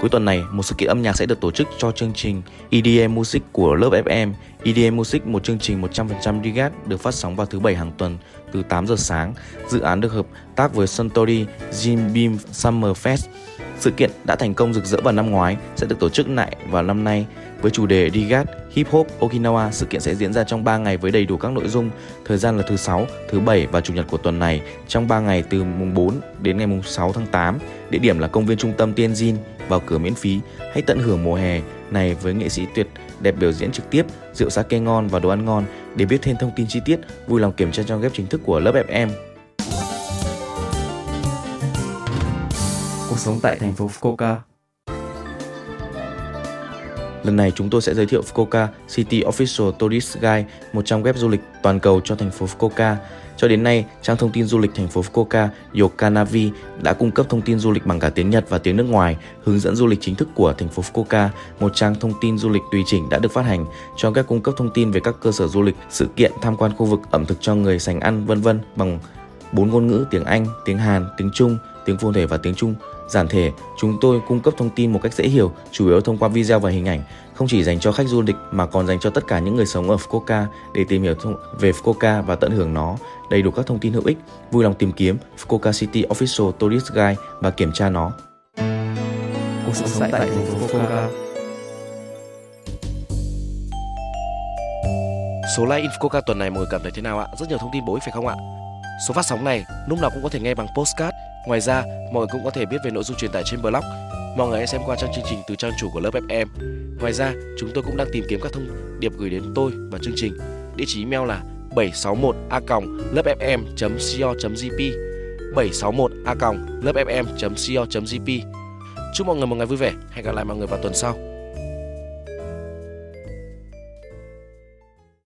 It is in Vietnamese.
Cuối tuần này, một sự kiện âm nhạc sẽ được tổ chức cho chương trình EDM Music của lớp FM. EDM Music, một chương trình 100% Digat được phát sóng vào thứ bảy hàng tuần từ 8 giờ sáng. Dự án được hợp tác với Suntory Jim Beam Summer Fest. Sự kiện đã thành công rực rỡ vào năm ngoái sẽ được tổ chức lại vào năm nay với chủ đề Digat Hip Hop Okinawa. Sự kiện sẽ diễn ra trong 3 ngày với đầy đủ các nội dung. Thời gian là thứ sáu, thứ bảy và chủ nhật của tuần này trong 3 ngày từ mùng 4 đến ngày mùng 6 tháng 8. Địa điểm là công viên trung tâm Tianjin vào cửa miễn phí. Hãy tận hưởng mùa hè này với nghệ sĩ tuyệt đẹp biểu diễn trực tiếp, rượu sake ngon và đồ ăn ngon. Để biết thêm thông tin chi tiết, vui lòng kiểm tra trang web chính thức của lớp FM. Cuộc sống tại thành phố Fukuoka Lần này chúng tôi sẽ giới thiệu Fukuoka City Official Tourist Guide, một trang web du lịch toàn cầu cho thành phố Fukuoka. Cho đến nay, trang thông tin du lịch thành phố Fukuoka Yokanavi đã cung cấp thông tin du lịch bằng cả tiếng Nhật và tiếng nước ngoài, hướng dẫn du lịch chính thức của thành phố Fukuoka, một trang thông tin du lịch tùy chỉnh đã được phát hành cho các cung cấp thông tin về các cơ sở du lịch, sự kiện, tham quan khu vực, ẩm thực cho người sành ăn, vân vân bằng bốn ngôn ngữ tiếng Anh, tiếng Hàn, tiếng Trung, tiếng phồn thể và tiếng Trung. Giản thể, chúng tôi cung cấp thông tin một cách dễ hiểu, chủ yếu thông qua video và hình ảnh, không chỉ dành cho khách du lịch mà còn dành cho tất cả những người sống ở Fukuoka để tìm hiểu về Fukuoka và tận hưởng nó. Đầy đủ các thông tin hữu ích, vui lòng tìm kiếm Fukuoka City Official Tourist Guide và kiểm tra nó. Cuộc sống tại thành phố Fukuoka Số like Infoca tuần này mọi người cảm thấy thế nào ạ? Rất nhiều thông tin bổ ích phải không ạ? Số phát sóng này lúc nào cũng có thể nghe bằng postcard. Ngoài ra, mọi người cũng có thể biết về nội dung truyền tải trên blog. Mọi người hãy xem qua trang chương trình từ trang chủ của lớp FM. Ngoài ra, chúng tôi cũng đang tìm kiếm các thông điệp gửi đến tôi và chương trình. Địa chỉ email là 761a.lớpfm.co.jp 761a.lớpfm.co.jp Chúc mọi người một ngày vui vẻ. Hẹn gặp lại mọi người vào tuần sau.